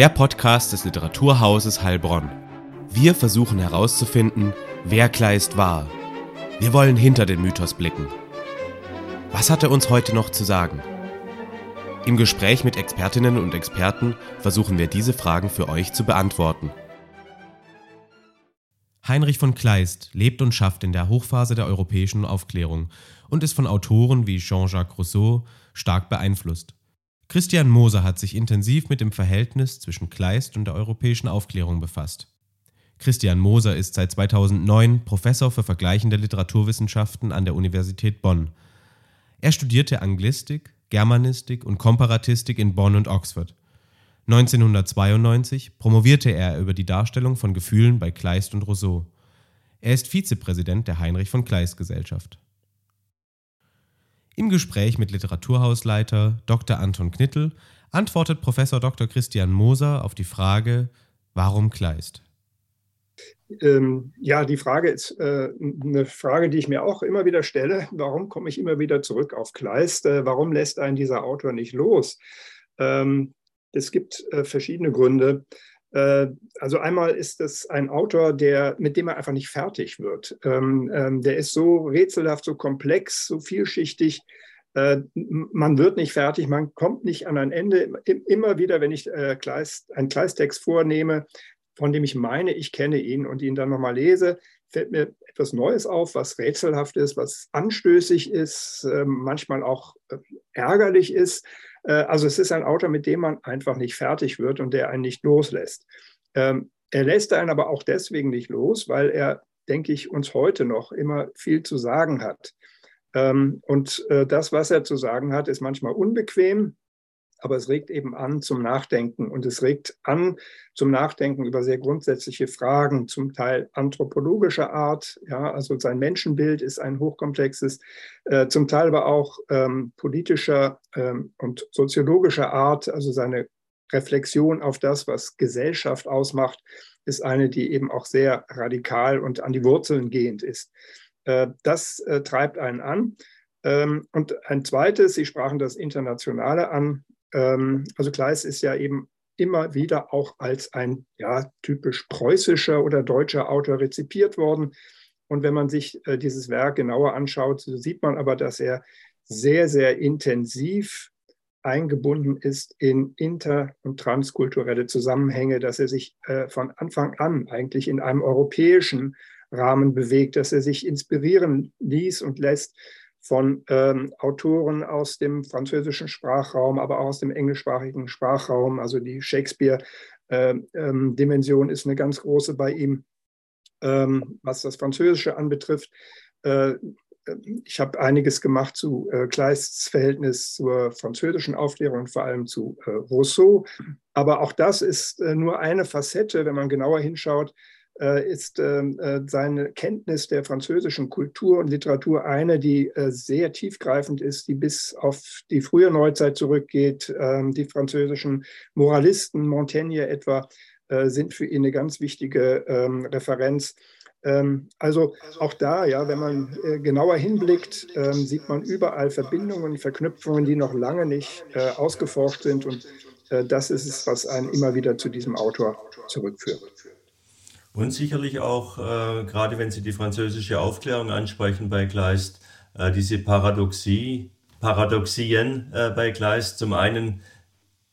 Der Podcast des Literaturhauses Heilbronn. Wir versuchen herauszufinden, wer Kleist war. Wir wollen hinter den Mythos blicken. Was hat er uns heute noch zu sagen? Im Gespräch mit Expertinnen und Experten versuchen wir diese Fragen für euch zu beantworten. Heinrich von Kleist lebt und schafft in der Hochphase der europäischen Aufklärung und ist von Autoren wie Jean-Jacques Rousseau stark beeinflusst. Christian Moser hat sich intensiv mit dem Verhältnis zwischen Kleist und der europäischen Aufklärung befasst. Christian Moser ist seit 2009 Professor für vergleichende Literaturwissenschaften an der Universität Bonn. Er studierte Anglistik, Germanistik und Komparatistik in Bonn und Oxford. 1992 promovierte er über die Darstellung von Gefühlen bei Kleist und Rousseau. Er ist Vizepräsident der Heinrich von Kleist Gesellschaft. Im Gespräch mit Literaturhausleiter Dr. Anton Knittel antwortet Professor Dr. Christian Moser auf die Frage, warum Kleist? Ähm, ja, die Frage ist äh, eine Frage, die ich mir auch immer wieder stelle. Warum komme ich immer wieder zurück auf Kleist? Äh, warum lässt einen dieser Autor nicht los? Ähm, es gibt äh, verschiedene Gründe. Äh, also einmal ist es ein Autor, der, mit dem er einfach nicht fertig wird. Ähm, ähm, der ist so rätselhaft, so komplex, so vielschichtig. Äh, man wird nicht fertig, man kommt nicht an ein Ende. Immer wieder, wenn ich äh, einen Kleist-Text vornehme, von dem ich meine, ich kenne ihn und ihn dann nochmal lese, fällt mir etwas Neues auf, was rätselhaft ist, was anstößig ist, äh, manchmal auch äh, ärgerlich ist. Äh, also es ist ein Autor, mit dem man einfach nicht fertig wird und der einen nicht loslässt. Ähm, er lässt einen aber auch deswegen nicht los, weil er, denke ich, uns heute noch immer viel zu sagen hat. Ähm, und äh, das, was er zu sagen hat, ist manchmal unbequem, aber es regt eben an zum Nachdenken und es regt an zum Nachdenken über sehr grundsätzliche Fragen, zum Teil anthropologischer Art. Ja, also sein Menschenbild ist ein hochkomplexes, äh, zum Teil aber auch ähm, politischer ähm, und soziologischer Art. Also seine Reflexion auf das, was Gesellschaft ausmacht, ist eine, die eben auch sehr radikal und an die Wurzeln gehend ist. Äh, das äh, treibt einen an. Ähm, und ein zweites, Sie sprachen das Internationale an, ähm, also Kleist ist ja eben immer wieder auch als ein ja, typisch preußischer oder deutscher Autor rezipiert worden. Und wenn man sich äh, dieses Werk genauer anschaut, so sieht man aber, dass er sehr, sehr intensiv eingebunden ist in inter- und transkulturelle Zusammenhänge, dass er sich äh, von Anfang an eigentlich in einem europäischen Rahmen bewegt, dass er sich inspirieren ließ und lässt von ähm, Autoren aus dem französischen Sprachraum, aber auch aus dem englischsprachigen Sprachraum. Also die Shakespeare-Dimension äh, ähm, ist eine ganz große bei ihm, ähm, was das Französische anbetrifft. Äh, ich habe einiges gemacht zu äh, Kleists Verhältnis zur französischen Aufklärung, vor allem zu äh, Rousseau. Aber auch das ist äh, nur eine Facette, wenn man genauer hinschaut ist ähm, äh, seine Kenntnis der französischen Kultur und Literatur eine, die äh, sehr tiefgreifend ist, die bis auf die frühe Neuzeit zurückgeht. Ähm, die französischen Moralisten, Montaigne etwa, sind für ihn eine ganz wichtige ähm, Referenz. Also auch da, ja, wenn man genauer hinblickt, sieht man überall Verbindungen, Verknüpfungen, die noch lange nicht ausgeforscht sind. Und das ist es, was einen immer wieder zu diesem Autor zurückführt. Und sicherlich auch, äh, gerade wenn Sie die französische Aufklärung ansprechen bei Kleist, äh, diese Paradoxie, Paradoxien äh, bei Kleist. Zum einen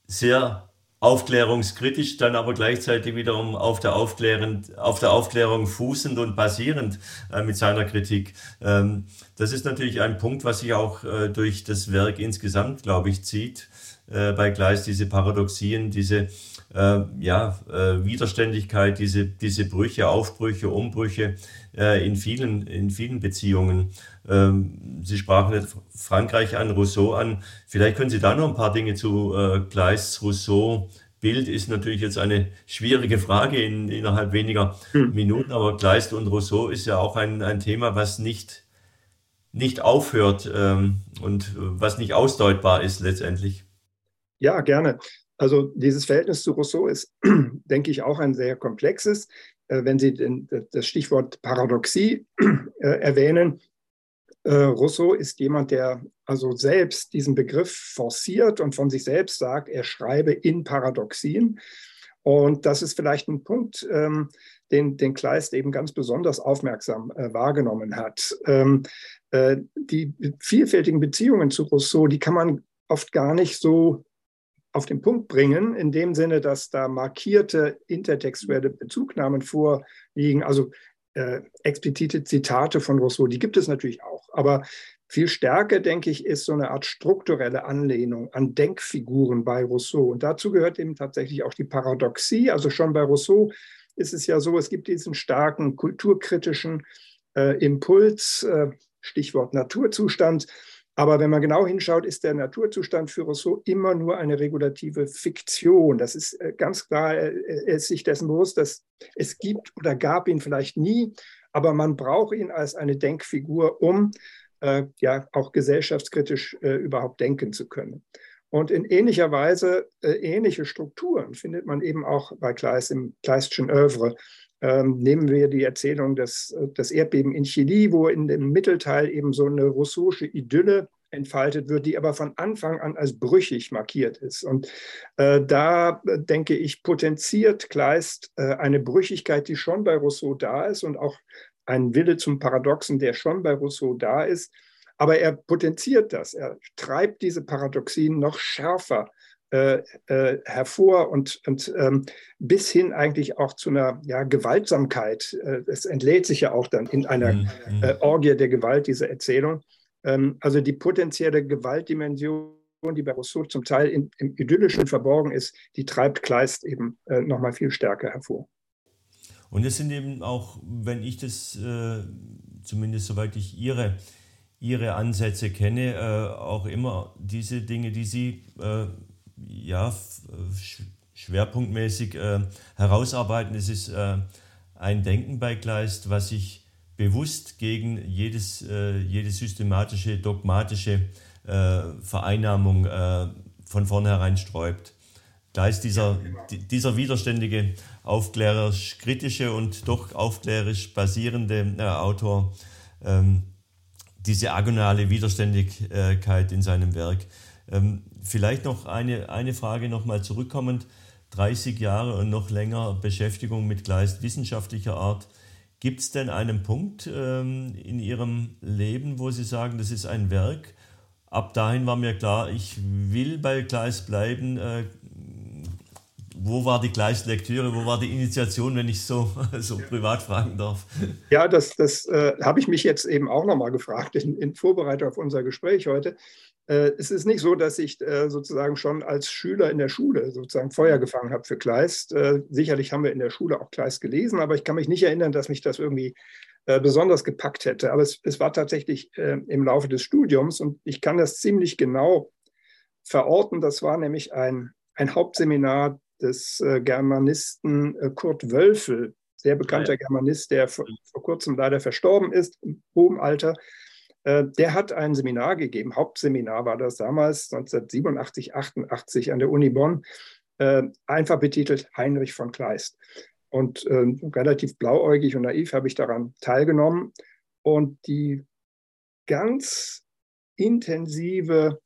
sehr aufklärungskritisch, dann aber gleichzeitig wiederum auf der, Aufklärend, auf der Aufklärung fußend und basierend äh, mit seiner Kritik. Ähm, das ist natürlich ein Punkt, was sich auch äh, durch das Werk insgesamt, glaube ich, zieht äh, bei Kleist, diese Paradoxien, diese äh, ja, äh, Widerständigkeit, diese, diese Brüche, Aufbrüche, Umbrüche äh, in, vielen, in vielen Beziehungen. Ähm, Sie sprachen Frankreich an, Rousseau an. Vielleicht können Sie da noch ein paar Dinge zu äh, Kleists Rousseau Bild ist natürlich jetzt eine schwierige Frage in, innerhalb weniger hm. Minuten, aber Kleist und Rousseau ist ja auch ein, ein Thema, was nicht, nicht aufhört ähm, und was nicht ausdeutbar ist letztendlich. Ja, gerne. Also dieses Verhältnis zu Rousseau ist, denke ich, auch ein sehr komplexes. Äh, wenn Sie das Stichwort Paradoxie äh, erwähnen, äh, Rousseau ist jemand, der also selbst diesen Begriff forciert und von sich selbst sagt, er schreibe in Paradoxien. Und das ist vielleicht ein Punkt, ähm, den, den Kleist eben ganz besonders aufmerksam wahrgenommen hat. Ähm, äh, die vielfältigen Beziehungen zu Rousseau, die kann man oft gar nicht so auf den Punkt bringen, in dem Sinne, dass da markierte intertextuelle Bezugnahmen vorliegen, also äh, explizite Zitate von Rousseau, die gibt es natürlich auch. Aber viel stärker, denke ich, ist so eine Art strukturelle Anlehnung an Denkfiguren bei Rousseau. Und dazu gehört eben tatsächlich auch die Paradoxie. Also schon bei Rousseau ist es ja so, es gibt diesen starken kulturkritischen äh, Impuls, äh, Stichwort Naturzustand, aber wenn man genau hinschaut, ist der Naturzustand für Rousseau immer nur eine regulative Fiktion. Das ist äh, ganz klar, er ist sich dessen bewusst, dass es gibt oder gab ihn vielleicht nie, aber man braucht ihn als eine Denkfigur, um äh, ja auch gesellschaftskritisch äh, überhaupt denken zu können. Und in ähnlicher Weise äh, ähnliche Strukturen findet man eben auch bei Kleist im Kleistschen Övre. Ähm, nehmen wir die Erzählung des, äh, des Erdbeben in Chile, wo in dem Mittelteil eben so eine russische Idylle entfaltet wird, die aber von Anfang an als brüchig markiert ist. Und äh, da äh, denke ich, potenziert Kleist äh, eine Brüchigkeit, die schon bei Rousseau da ist und auch ein Wille zum Paradoxen, der schon bei Rousseau da ist. Aber er potenziert das, er treibt diese Paradoxien noch schärfer äh, äh, hervor und, und ähm, bis hin eigentlich auch zu einer ja, Gewaltsamkeit. Äh, es entlädt sich ja auch dann in einer mhm. äh, Orgie der Gewalt, diese Erzählung. Ähm, also die potenzielle Gewaltdimension, die bei Rousseau zum Teil in, im Idyllischen verborgen ist, die treibt Kleist eben äh, nochmal viel stärker hervor. Und es sind eben auch, wenn ich das, äh, zumindest soweit ich Ihre, Ihre Ansätze kenne, äh, auch immer diese Dinge, die Sie äh, ja, schwerpunktmäßig äh, herausarbeiten. Es ist äh, ein Denken bei Kleist, was sich bewusst gegen jedes, äh, jede systematische, dogmatische äh, Vereinnahmung äh, von vornherein sträubt. Kleist, dieser, dieser widerständige, aufklärerisch kritische und doch aufklärerisch basierende äh, Autor, ähm, diese agonale Widerständigkeit in seinem Werk. Ähm, Vielleicht noch eine, eine Frage nochmal zurückkommend. 30 Jahre und noch länger Beschäftigung mit Kleist wissenschaftlicher Art. Gibt es denn einen Punkt ähm, in Ihrem Leben, wo Sie sagen, das ist ein Werk? Ab dahin war mir klar, ich will bei Kleist bleiben. Äh, wo war die Kleist-Lektüre, wo war die Initiation, wenn ich so, so privat fragen darf? Ja, das, das äh, habe ich mich jetzt eben auch nochmal gefragt in, in Vorbereitung auf unser Gespräch heute. Äh, es ist nicht so, dass ich äh, sozusagen schon als Schüler in der Schule sozusagen Feuer gefangen habe für Kleist. Äh, sicherlich haben wir in der Schule auch Kleist gelesen, aber ich kann mich nicht erinnern, dass mich das irgendwie besonders gepackt hätte. Aber es, es war tatsächlich im Laufe des Studiums und ich kann das ziemlich genau verorten. Das war nämlich ein, ein Hauptseminar des Germanisten Kurt Wölfel, sehr bekannter ja. Germanist, der vor, vor kurzem leider verstorben ist, im hohen Alter. Äh, der hat ein Seminar gegeben, Hauptseminar war das damals, 1987, 88 an der Uni Bonn, äh, einfach betitelt Heinrich von Kleist. Und äh, relativ blauäugig und naiv habe ich daran teilgenommen. Und die ganz intensive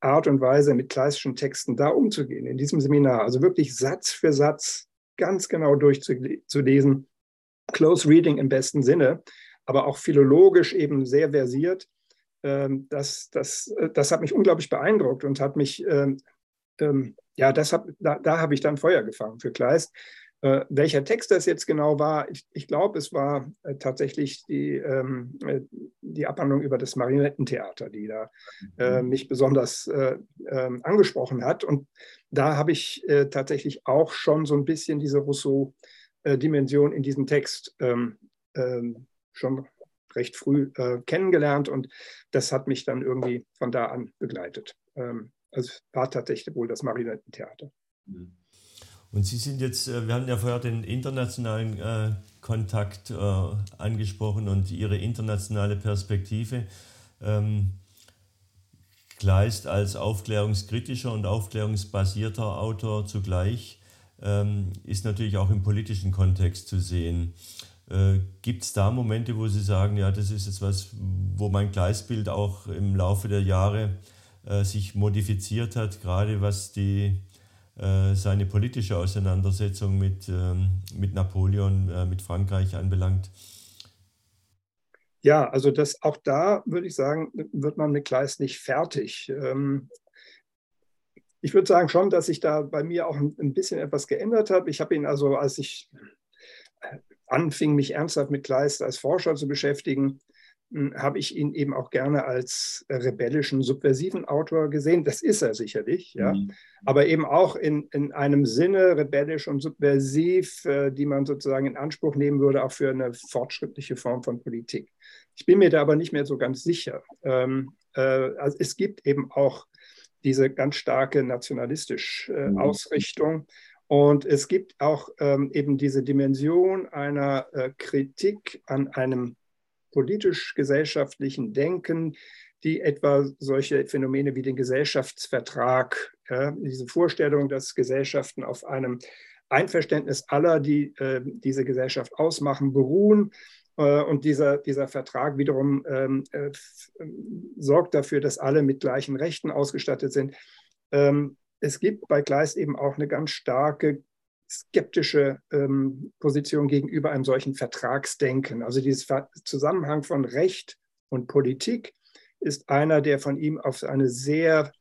Art und Weise, mit kleistischen Texten da umzugehen, in diesem Seminar, also wirklich Satz für Satz ganz genau durchzulesen, Close Reading im besten Sinne, aber auch philologisch eben sehr versiert. Ähm, das, das, äh, das hat mich unglaublich beeindruckt und hat mich, ähm, ähm, ja, das hab, da, da habe ich dann Feuer gefangen für Kleist. Äh, welcher Text das jetzt genau war, ich, ich glaube, es war äh, tatsächlich die, ähm, äh, die Abhandlung über das Marionettentheater, die da äh, mhm. mich besonders äh, ähm, angesprochen hat. Und da habe ich tatsächlich auch schon so ein bisschen diese Rousseau-Dimension in diesem Text ähm, schon recht früh äh, kennengelernt und das hat mich dann irgendwie von da an begleitet. Ähm, also war tatsächlich wohl das Marionettentheater. Und Sie sind jetzt, äh, wir haben ja vorher den internationalen äh, Kontakt äh, angesprochen und Ihre internationale Perspektive. Ähm, Kleist als aufklärungskritischer und aufklärungsbasierter Autor zugleich ähm, ist natürlich auch im politischen Kontext zu sehen. Äh, Gibt es da Momente, wo Sie sagen, ja, das ist jetzt was, wo mein Gleisbild auch im Laufe der Jahre äh, sich modifiziert hat, gerade was die, äh, seine politische Auseinandersetzung mit, ähm, mit Napoleon, äh, mit Frankreich anbelangt? Ja, also das auch da würde ich sagen, wird man mit Kleist nicht fertig. Ähm, ich würde sagen schon, dass sich da bei mir auch ein bisschen etwas geändert hat. Ich habe ihn also, als ich anfing, mich ernsthaft mit Kleist als Forscher zu beschäftigen, hm, habe ich ihn eben auch gerne als rebellischen, subversiven Autor gesehen. Das ist er sicherlich, ja. Mhm. Aber eben auch in, in einem Sinne rebellisch und subversiv, äh, die man sozusagen in Anspruch nehmen würde, auch für eine fortschrittliche Form von Politik. Ich bin mir da aber nicht mehr so ganz sicher. Ähm, äh, also es gibt eben auch diese ganz starke nationalistische äh, mhm. Ausrichtung. Und es gibt auch ähm, eben diese Dimension einer äh, Kritik an einem politisch-gesellschaftlichen Denken, die etwa solche Phänomene wie den Gesellschaftsvertrag, ja, diese Vorstellung, dass Gesellschaften auf einem Einverständnis aller, die äh, diese Gesellschaft ausmachen, beruhen, äh, und dieser, dieser Vertrag wiederum ähm, äh, sorgt dafür, dass alle mit gleichen Rechten ausgestattet sind. Ähm, es gibt bei Kleist eben auch eine ganz starke skeptische ähm, Position gegenüber einem solchen Vertragsdenken. Also dieser Zusammenhang von Recht und Politik ist einer, der von ihm auf eine sehr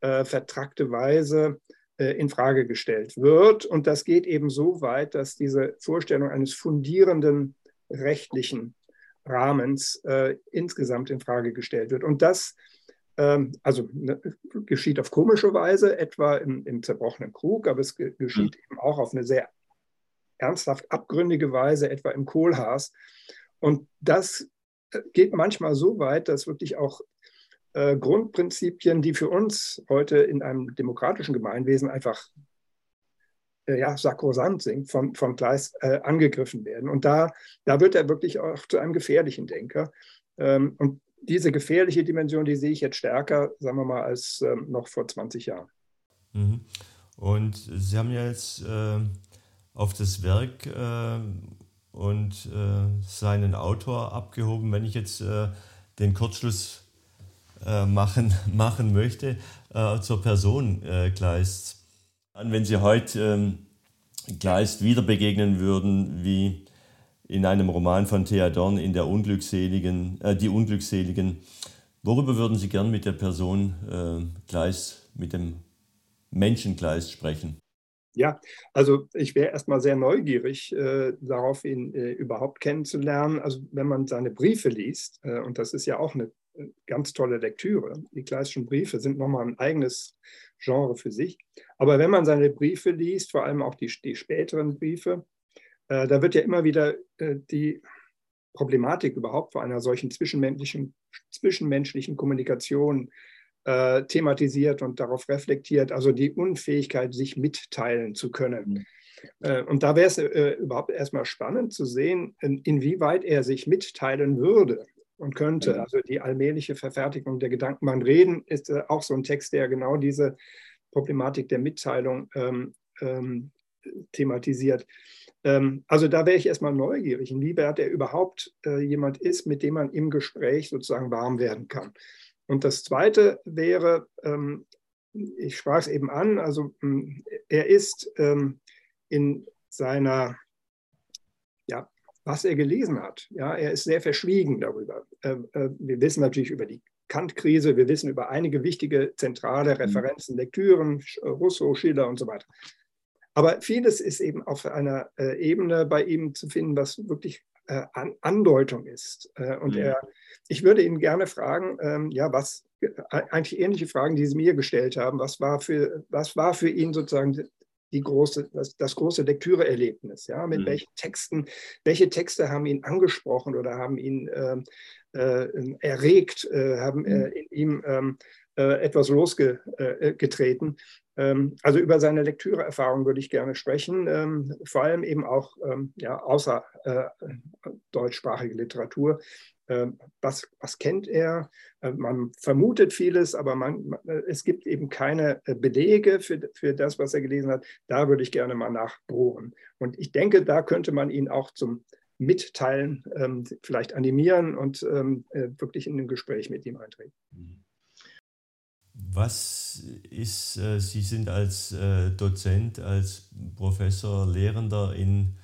äh, vertrackte Weise äh, in Frage gestellt wird. Und das geht eben so weit, dass diese Vorstellung eines fundierenden rechtlichen Rahmens äh, insgesamt in Frage gestellt wird. Und das ähm, also ne, geschieht auf komische Weise, etwa im, im zerbrochenen Krug, aber es geschieht mhm. eben auch auf eine sehr ernsthaft abgründige Weise, etwa im Kohlhaas. Und das äh, geht manchmal so weit, dass wirklich auch äh, Grundprinzipien, die für uns heute in einem demokratischen Gemeinwesen einfach äh, ja, sakrosant sind, von, von Kleist äh, angegriffen werden. Und da, da wird er wirklich auch zu einem gefährlichen Denker. Ähm, und diese gefährliche Dimension, die sehe ich jetzt stärker, sagen wir mal, als ähm, noch vor 20 Jahren. Mhm. Und Sie haben ja jetzt äh, auf das Werk äh, und äh, seinen Autor abgehoben. Wenn ich jetzt äh, den Kurzschluss äh, machen, machen möchte äh, zur Person Kleist. Wenn Sie heute ähm, Kleist wieder begegnen würden, wie in einem Roman von Thea Dorn in der Unglückseligen, äh, Die Unglückseligen. Worüber würden Sie gern mit der Person äh, Gleis, mit dem Menschen Gleis sprechen? Ja, also ich wäre erstmal sehr neugierig äh, darauf, ihn äh, überhaupt kennenzulernen. Also wenn man seine Briefe liest, äh, und das ist ja auch eine äh, ganz tolle Lektüre, die Gleißschen Briefe sind nochmal ein eigenes Genre für sich. Aber wenn man seine Briefe liest, vor allem auch die, die späteren Briefe, äh, da wird ja immer wieder äh, die Problematik überhaupt vor einer solchen zwischenmenschlichen, zwischenmenschlichen Kommunikation äh, thematisiert und darauf reflektiert, also die Unfähigkeit, sich mitteilen zu können. Mhm. und da wäre es überhaupt erstmal spannend zu sehen, in, inwieweit er sich mitteilen würde und könnte. Mhm. Also die allmähliche Verfertigung der Gedankenbahn reden ist auch so ein Text, der genau diese Problematik der Mitteilung ähm, ähm, thematisiert. Ähm, also da wäre ich erstmal neugierig, inwieweit er überhaupt äh, jemand ist, mit dem man im Gespräch sozusagen warm werden kann. Und das Zweite wäre, ähm, ich sprach es eben an, also hm, er ist ähm, in seiner, ja, was er gelesen hat. Ja, er ist sehr verschwiegen darüber. Äh, äh, wir wissen natürlich über die Kant-Krise, wir wissen über einige wichtige zentrale mhm. Referenzen, Lektüren, Rousseau, Schiller und so weiter. Aber vieles ist eben auf einer äh, Ebene bei ihm zu finden, was wirklich äh, An Andeutung ist. Äh, und mhm. er, ich würde ihn gerne fragen, ähm, ja, was, äh, eigentlich ähnliche Fragen, die Sie mir gestellt haben, was war für, was war für ihn sozusagen die große, das, das große Lektüreerlebnis, ja, mit mhm. welchen Texten, welche Texte haben ihn angesprochen oder haben ihn ähm, äh, erregt, äh, haben mhm. in ihm ähm, äh, etwas losgetreten. Ähm, also über seine Lektüreerfahrung würde ich gerne sprechen, ähm, vor allem eben auch ähm, ja, außer äh, deutschsprachige Literatur. Was, was kennt er? Man vermutet vieles, aber man, es gibt eben keine Belege für, für das, was er gelesen hat. Da würde ich gerne mal nachbohren. Und ich denke, da könnte man ihn auch zum Mitteilen vielleicht animieren und äh, wirklich in ein Gespräch mit ihm eintreten. Mhm. Was ist, äh, Sie sind als äh, Dozent, als Professor, Lehrender in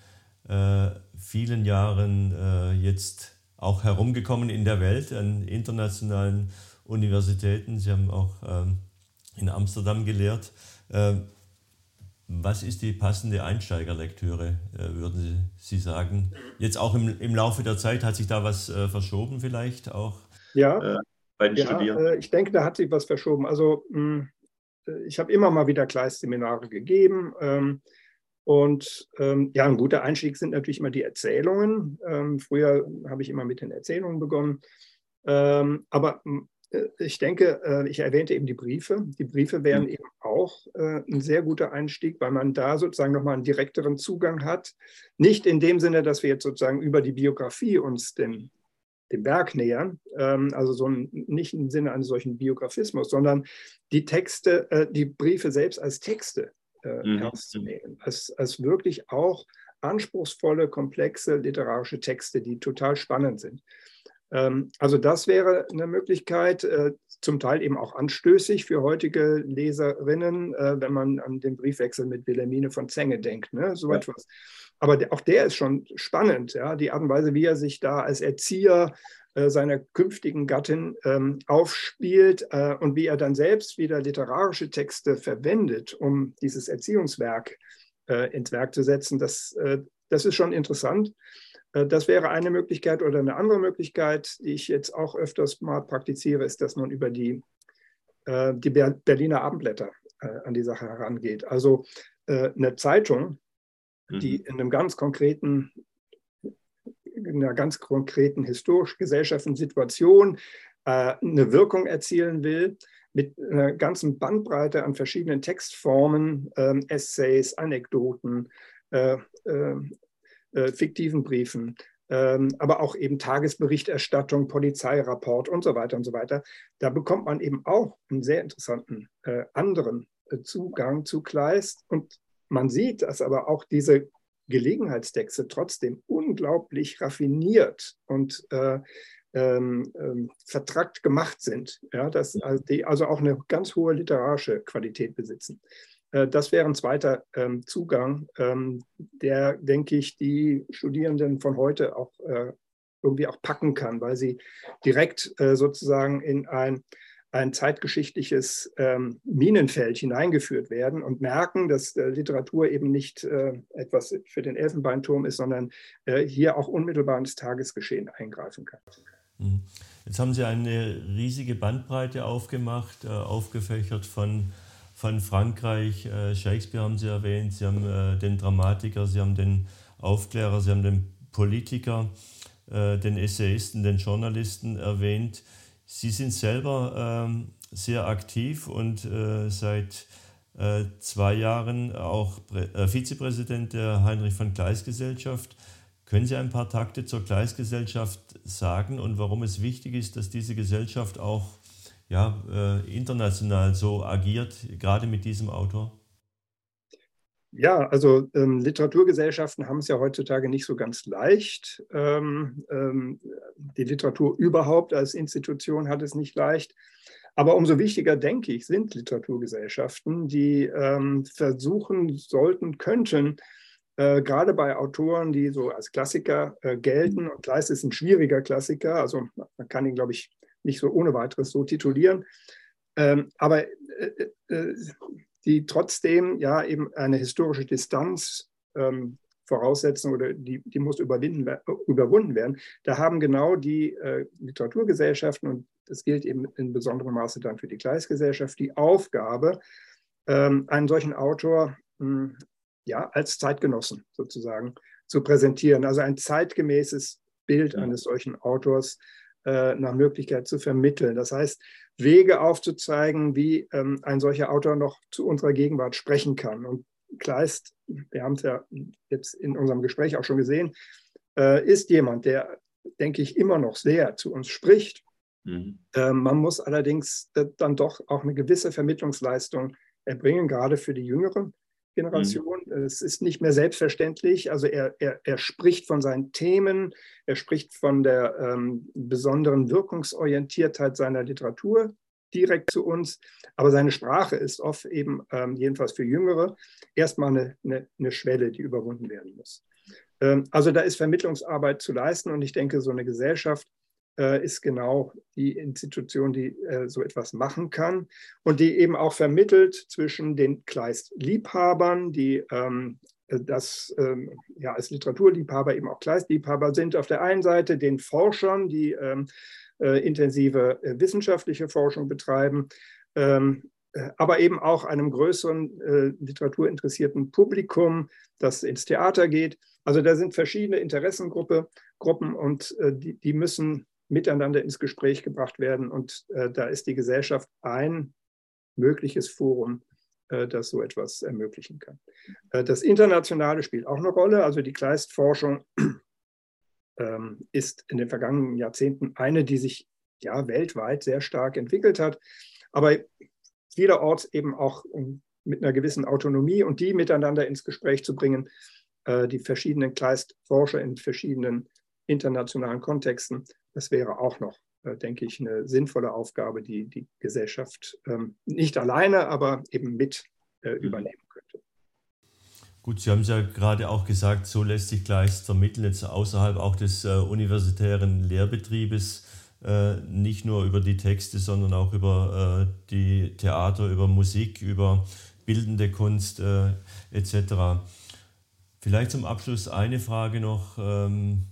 äh, vielen Jahren äh, jetzt auch herumgekommen in der Welt an internationalen Universitäten. Sie haben auch ähm, in Amsterdam gelehrt. Ähm, was ist die passende Einsteigerlektüre, äh, würden Sie, sagen? Jetzt auch im, im Laufe der Zeit hat sich da was äh, verschoben vielleicht auch? Ja, bei den ja, Studierenden? Äh, ich denke, da hat sich was verschoben. Also hm, ich habe immer mal wieder Kleist-Seminare gegeben. Ähm, und ähm, ja, ein guter Einstieg sind natürlich immer die Erzählungen. Ähm, früher habe ich immer mit den Erzählungen begonnen. Ähm, aber äh, ich denke, äh, ich erwähnte eben die Briefe. Die Briefe wären mhm. eben auch äh, ein sehr guter Einstieg, weil man da sozusagen nochmal einen direkteren Zugang hat. Nicht in dem Sinne, dass wir jetzt sozusagen über die Biografie uns dem dem Werk nähern, ähm, also so ein, nicht im Sinne eines solchen Biografismus, sondern die Texte, äh, die Briefe selbst als Texte äh, mhm. ernst zu nehmen, als, als wirklich auch anspruchsvolle, komplexe literarische Texte, die total spannend sind. Ähm, also das wäre eine Möglichkeit, äh, zum Teil eben auch anstößig für heutige Leserinnen, äh, wenn man an den Briefwechsel mit Wilhelmine von Zenge denkt, ne? so ja. etwas. Aber auch der ist schon spannend, ja, die Art und Weise, wie er sich da als Erzieher äh, seiner künftigen Gattin ähm, aufspielt äh, und wie er dann selbst wieder literarische Texte verwendet, um dieses Erziehungswerk äh, ins Werk zu setzen. Das, äh, das ist schon interessant. Äh, das wäre eine Möglichkeit oder eine andere Möglichkeit, die ich jetzt auch öfters mal praktiziere, ist, dass man über die, äh, die Berliner Abendblätter an die Sache herangeht. Also eine Zeitung, die mhm. in einem ganz konkreten, in einer ganz konkreten historisch-gesellschaftlichen Situation äh, eine Wirkung erzielen will, mit einer ganzen Bandbreite an verschiedenen Textformen, äh, Essays, Anekdoten, äh, äh, äh, fiktiven Briefen, ähm, aber auch eben Tagesberichterstattung, Polizeirapport und so weiter und so weiter. Da bekommt man eben auch einen sehr interessanten äh, anderen Zugang zu Kleist und man sieht, dass aber auch diese Gelegenheitstexte trotzdem unglaublich raffiniert und äh, ähm, ähm, vertrackt gemacht sind, ja, dass, also die also auch eine ganz hohe literarische Qualität besitzen. Äh, das wäre ein zweiter ähm, Zugang, ähm, der, denke ich, die Studierenden von heute auch äh, irgendwie auch packen kann, weil sie direkt äh, sozusagen in ein ein zeitgeschichtliches ähm, Minenfeld hineingeführt werden und merken, dass äh, Literatur eben nicht äh, etwas für den Elfenbeinturm ist, sondern äh, hier auch unmittelbar ins Tagesgeschehen eingreifen kann. Mhm. Jetzt haben Sie eine riesige Bandbreite aufgemacht, aufgefächert von, von Frankreich. Äh, Shakespeare haben Sie erwähnt, Sie haben äh, den Dramatiker, Sie haben den Aufklärer, Sie haben den Politiker, den Essayisten, den Journalisten erwähnt. Sie sind selber ähm, sehr aktiv und äh, seit äh, zwei Jahren auch Prä äh, Vizepräsident der Heinrich von Kleist Gesellschaft. Können Sie ein paar Takte zur Kleist-Gesellschaft sagen und warum es wichtig ist, dass diese Gesellschaft auch ja, äh, international so agiert, gerade mit diesem Autor? Ja, also ähm, Literaturgesellschaften haben es ja heutzutage nicht so ganz leicht. Ähm, ähm, die Literatur überhaupt als Institution hat es nicht leicht. Aber umso wichtiger, denke ich, sind Literaturgesellschaften, die ähm, versuchen sollten, könnten, äh, gerade bei Autoren, die so als Klassiker äh, gelten, und Kleist ist ein schwieriger Klassiker, also man kann ihn, glaube ich, nicht so ohne weiteres so titulieren. Ähm, aber äh, äh die trotzdem ja eben eine historische Distanz ähm, voraussetzen oder die, die muss überwinden, überwunden werden. Da haben genau die äh, Literaturgesellschaften, und das gilt eben in besonderem Maße dann für die Gleisgesellschaft, die Aufgabe, ähm, einen solchen Autor mh, hm, ja, als Zeitgenossen sozusagen zu präsentieren. Also ein zeitgemäßes Bild eines solchen Autors äh, nach Möglichkeit zu vermitteln. Das heißt, Wege aufzuzeigen, wie ähm, ein solcher Autor noch zu unserer Gegenwart sprechen kann. Und Kleist, wir haben es ja jetzt in unserem Gespräch auch schon gesehen, äh, ist jemand, der, denke ich, immer noch sehr zu uns spricht. Mhm. Äh, man muss allerdings dann doch auch eine gewisse Vermittlungsleistung erbringen, gerade für die jüngere Generation. Mhm. Es ist nicht mehr selbstverständlich. Also er, er, er spricht von seinen Themen, er spricht von der ähm, besonderen Wirkungsorientiertheit seiner Literatur direkt zu uns. Aber seine Sprache ist oft eben, ähm, jedenfalls für Jüngere, erstmal eine, eine, eine Schwelle, die überwunden werden muss. Ähm, also da ist Vermittlungsarbeit zu leisten und ich denke, so eine Gesellschaft ist genau die Institution, die äh, so etwas machen kann und die eben auch vermittelt zwischen den Kleist-Liebhabern, die ähm, das ähm, ja, als Literaturliebhaber eben auch Kleist-Liebhaber sind auf der einen Seite, den Forschern, die ähm, äh, intensive äh, wissenschaftliche Forschung betreiben, äh, aber eben auch einem größeren äh, literaturinteressierten Publikum, das ins Theater geht. Also da sind verschiedene Interessengruppen und äh, die, die, müssen miteinander ins Gespräch gebracht werden. Und äh, da ist die Gesellschaft ein mögliches Forum, äh, das so etwas ermöglichen kann. Äh, das Internationale spielt auch eine Rolle. Also die Kleist-Forschung ähm, ist in den vergangenen Jahrzehnten eine, die sich ja weltweit sehr stark entwickelt hat, aber vielerorts eben auch mit einer gewissen Autonomie und die miteinander ins Gespräch zu bringen, äh, die verschiedenen Kleist-Forscher in verschiedenen internationalen Kontexten das wäre auch noch, äh, denke ich, eine sinnvolle Aufgabe, die die Gesellschaft ähm, nicht alleine, aber eben mit äh, mhm. übernehmen könnte. Gut, Sie haben es ja gerade auch gesagt, so lässt sich Kleist vermitteln, jetzt außerhalb auch des äh, universitären Lehrbetriebes, äh, nicht nur über die Texte, sondern auch über äh, die Theater, über Musik, über bildende Kunst etc. Vielleicht zum Abschluss eine Frage noch. Ähm,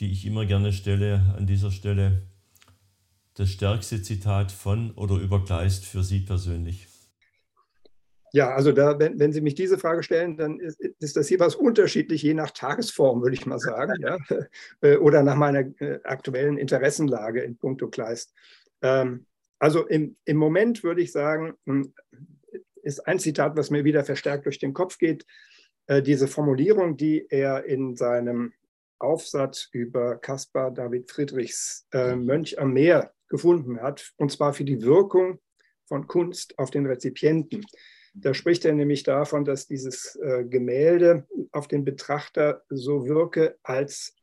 die ich immer gerne stelle an dieser Stelle. Das stärkste Zitat von oder über Kleist für Sie persönlich? Ja, also da, wenn, wenn Sie mich diese Frage stellen, dann ist, ist das jeweils unterschiedlich, je nach Tagesform, würde ich mal sagen, ja? Äh, oder nach meiner äh, aktuellen Interessenlage in puncto Kleist. Ähm, also im, im Moment würde ich sagen, hm, ist ein Zitat, was mir wieder verstärkt durch den Kopf geht, äh, diese Formulierung, die er in seinem Aufsatz über Caspar David Friedrichs äh. Mönch am Meer gefunden hat, und zwar für die Wirkung von Kunst auf den Rezipienten. Da spricht er nämlich davon, dass dieses äh, Gemälde auf den Betrachter so wirke, als,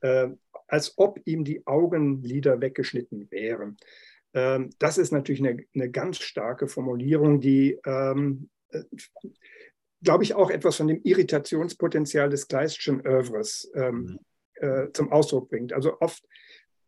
äh, als ob ihm die Augenlider weggeschnitten wären. Ähm, das ist natürlich eine, eine, ganz starke Formulierung, die ähm, äh, glaube ich, auch etwas von dem Irritationspotenzial des Kleistschen Övres ähm, mhm. äh, zum Ausdruck bringt. Also oft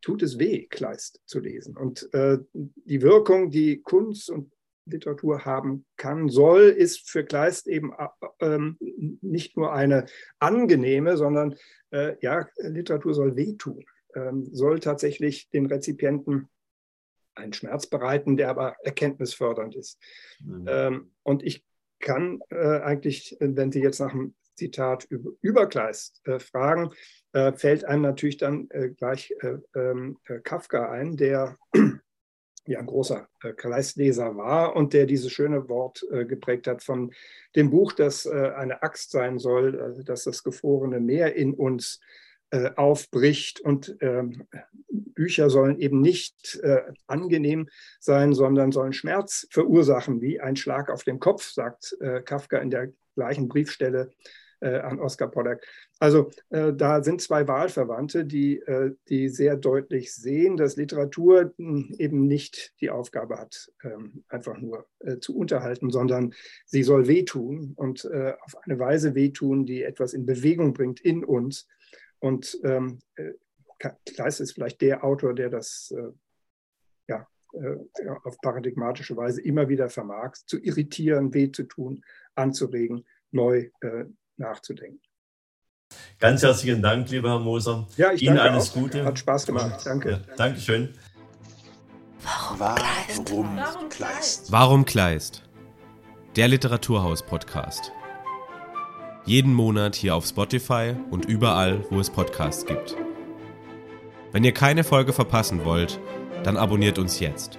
tut es weh, Kleist zu lesen. Und äh, die Wirkung, die Kunst und Literatur haben kann, soll, ist für Kleist eben äh, ähm, nicht nur eine angenehme, sondern äh, ja, Literatur soll wehtun, ähm, soll tatsächlich den Rezipienten einen Schmerz bereiten, der aber erkenntnisfördernd ist. Mhm. Ähm, und ich kann äh, eigentlich, wenn Sie jetzt nach dem Zitat über, über Kleist äh, fragen, äh, fällt einem natürlich dann äh, gleich äh, ähm, äh, Kafka ein, der ja ein großer Kleistleser war und der dieses schöne Wort geprägt hat von dem Buch, das eine Axt sein soll, also dass das gefrorene Meer in uns äh, aufbricht. Und ähm, Bücher sollen eben nicht äh, angenehm sein, sondern sollen Schmerz verursachen, wie ein Schlag auf den Kopf, sagt äh, Kafka in der gleichen Briefstelle an Oskar Pollack. Also äh, da sind zwei Wahlverwandte, die, äh, die sehr deutlich sehen, dass Literatur hm, eben nicht die Aufgabe hat, ähm, einfach nur äh, zu unterhalten, sondern sie soll wehtun und auf eine Weise wehtun, die etwas in Bewegung bringt in uns und ähm, äh, Kleist ist vielleicht der Autor, der das äh, ja, äh, auf paradigmatische Weise immer wieder vermag, zu irritieren, weh zu tun, anzuregen, neu äh, nachzudenken. Ganz herzlichen Dank, lieber Herr Moser. Ja, ich Ihnen alles auch. Gute. Hat Spaß gemacht. Danke. Ja, Dankeschön. Warum, Warum Kleist? Warum Kleist? Der Literaturhaus-Podcast. Jeden Monat hier auf Spotify und überall, wo es Podcasts gibt. Wenn ihr keine Folge verpassen wollt, Dann abonniert uns jetzt.